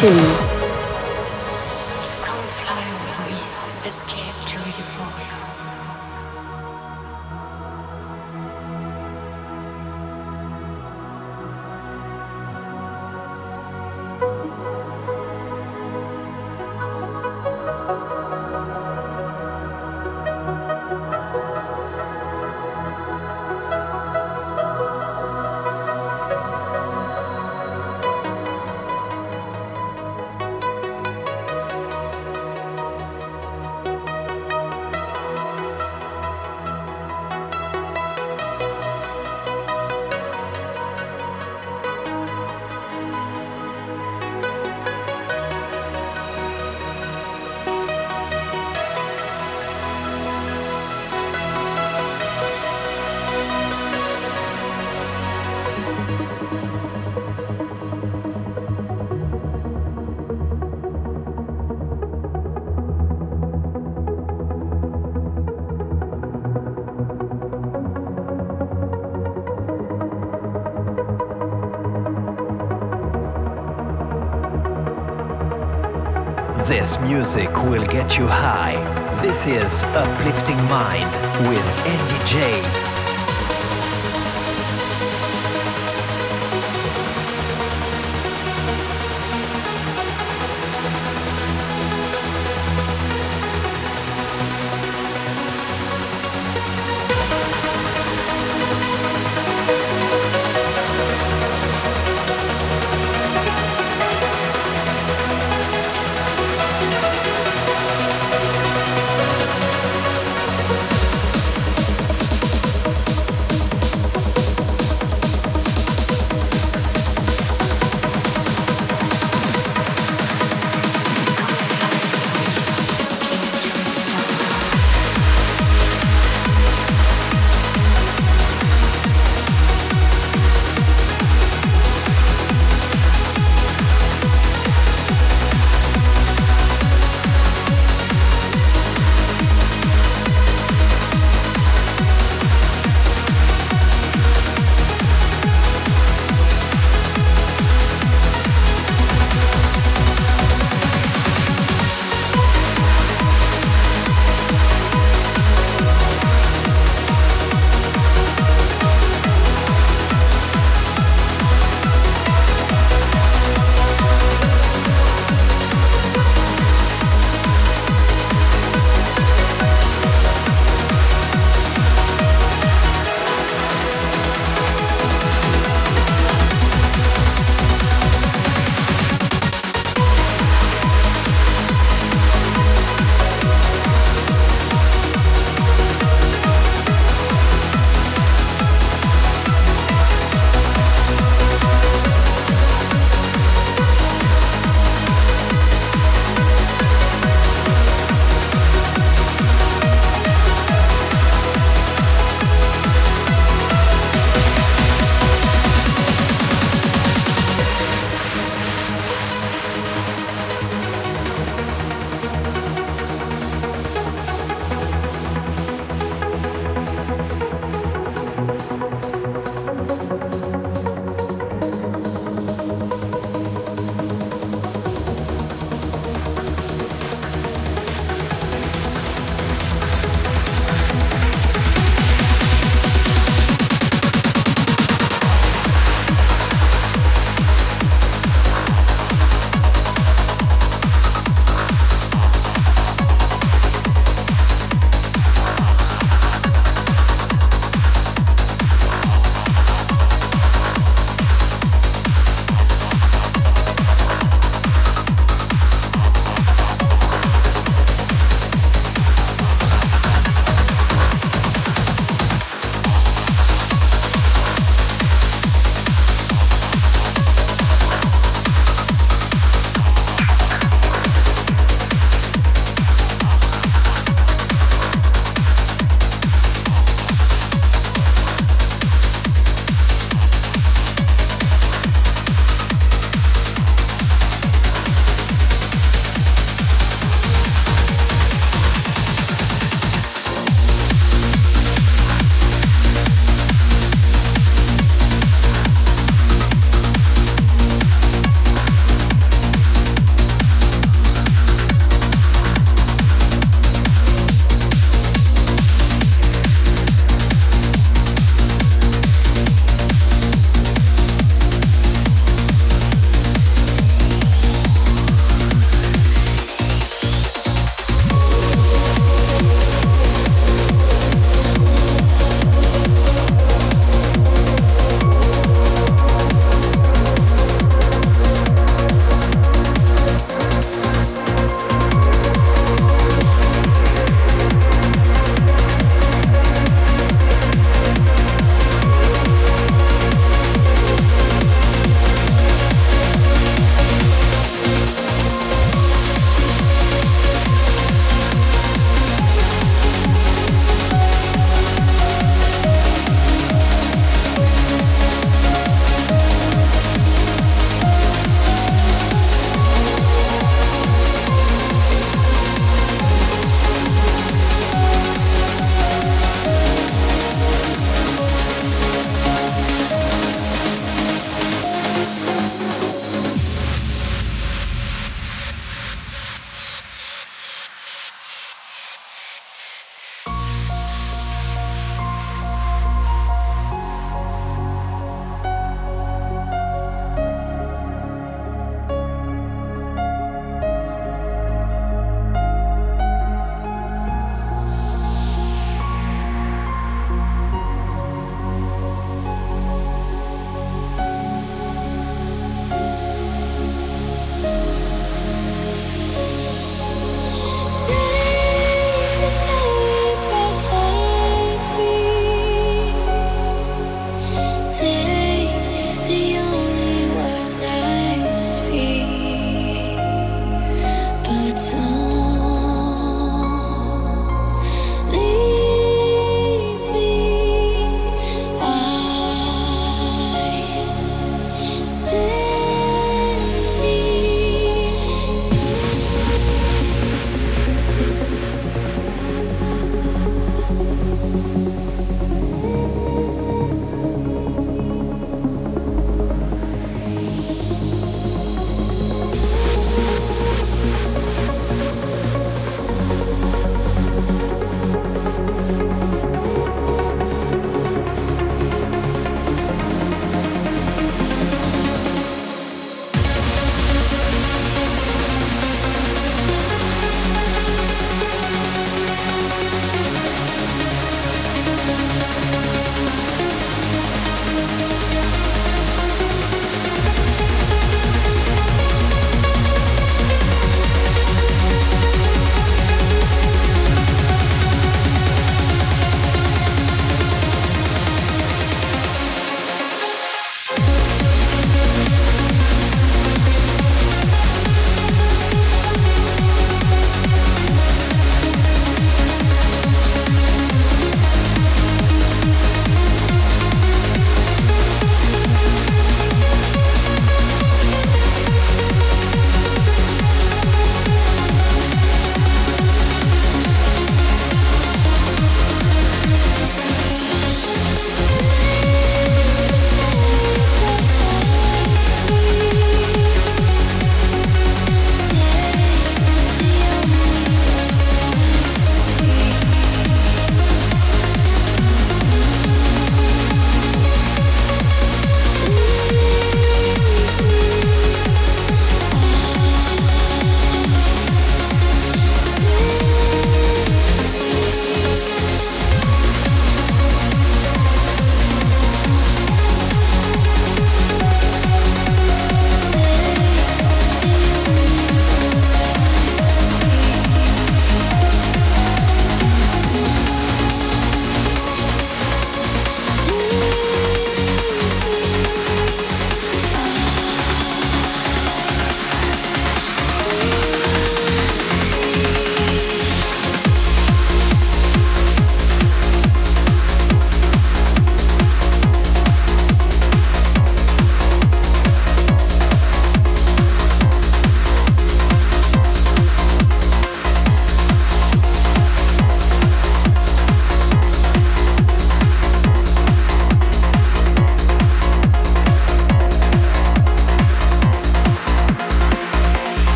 是你 This music will get you high. This is Uplifting Mind with Andy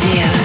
Melodias.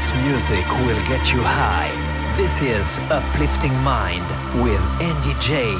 This music will get you high. This is Uplifting Mind with Andy J.